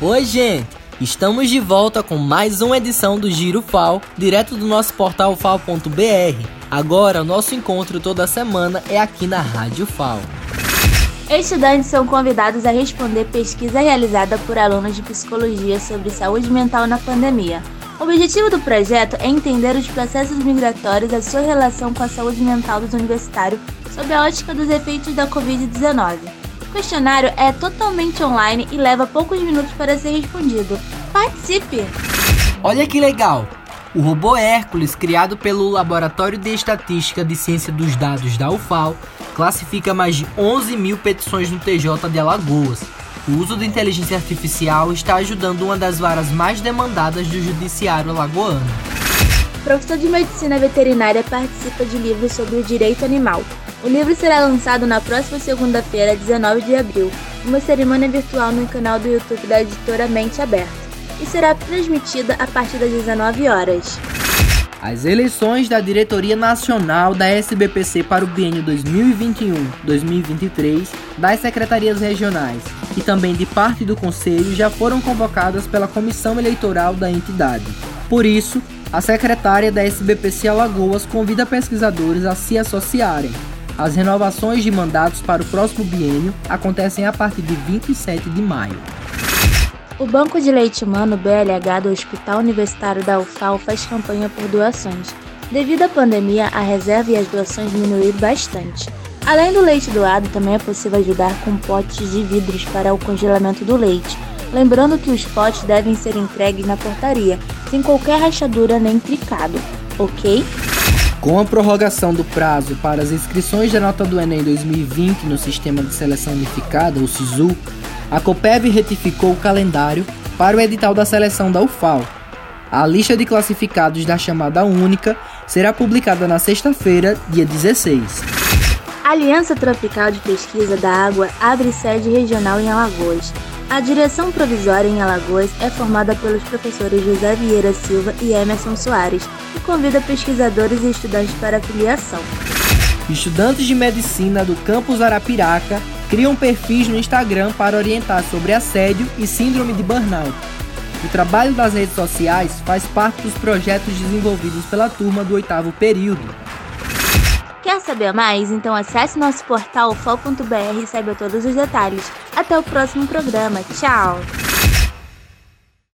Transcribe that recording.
Oi, gente! Estamos de volta com mais uma edição do Giro FAO, direto do nosso portal fal.br. Agora, nosso encontro toda semana é aqui na Rádio FAO. Estudantes são convidados a responder pesquisa realizada por alunos de psicologia sobre saúde mental na pandemia. O objetivo do projeto é entender os processos migratórios e a sua relação com a saúde mental dos universitários sob a ótica dos efeitos da Covid-19. O questionário é totalmente online e leva poucos minutos para ser respondido. Participe! Olha que legal! O robô Hércules, criado pelo Laboratório de Estatística de Ciência dos Dados da UFAL, classifica mais de 11 mil petições no TJ de Alagoas. O uso da inteligência artificial está ajudando uma das varas mais demandadas do judiciário alagoano. O professor de medicina veterinária participa de livros sobre o direito animal. O livro será lançado na próxima segunda-feira, 19 de abril, uma cerimônia virtual no canal do YouTube da editora Mente Aberta, e será transmitida a partir das 19 horas. As eleições da Diretoria Nacional da SBPC para o biênio 2021-2023 das secretarias regionais e também de parte do Conselho já foram convocadas pela Comissão Eleitoral da entidade. Por isso, a secretária da SBPC Alagoas convida pesquisadores a se associarem. As renovações de mandatos para o próximo biênio acontecem a partir de 27 de maio. O Banco de Leite Humano BLH do Hospital Universitário da UFAL faz campanha por doações. Devido à pandemia, a reserva e as doações diminuíram bastante. Além do leite doado, também é possível ajudar com potes de vidros para o congelamento do leite. Lembrando que os potes devem ser entregues na portaria, sem qualquer rachadura nem tricado, ok? Com a prorrogação do prazo para as inscrições da nota do Enem 2020 no Sistema de Seleção Unificada, o SISU, a COPEV retificou o calendário para o edital da seleção da UFAL. A lista de classificados da chamada única será publicada na sexta-feira, dia 16. A Aliança Tropical de Pesquisa da Água abre sede regional em Alagoas. A direção provisória em Alagoas é formada pelos professores José Vieira Silva e Emerson Soares e convida pesquisadores e estudantes para a filiação. Estudantes de medicina do campus Arapiraca criam perfis no Instagram para orientar sobre assédio e síndrome de burnout. O trabalho das redes sociais faz parte dos projetos desenvolvidos pela turma do oitavo período. Quer saber mais? Então acesse nosso portal fol.br e saiba todos os detalhes. Até o próximo programa. Tchau!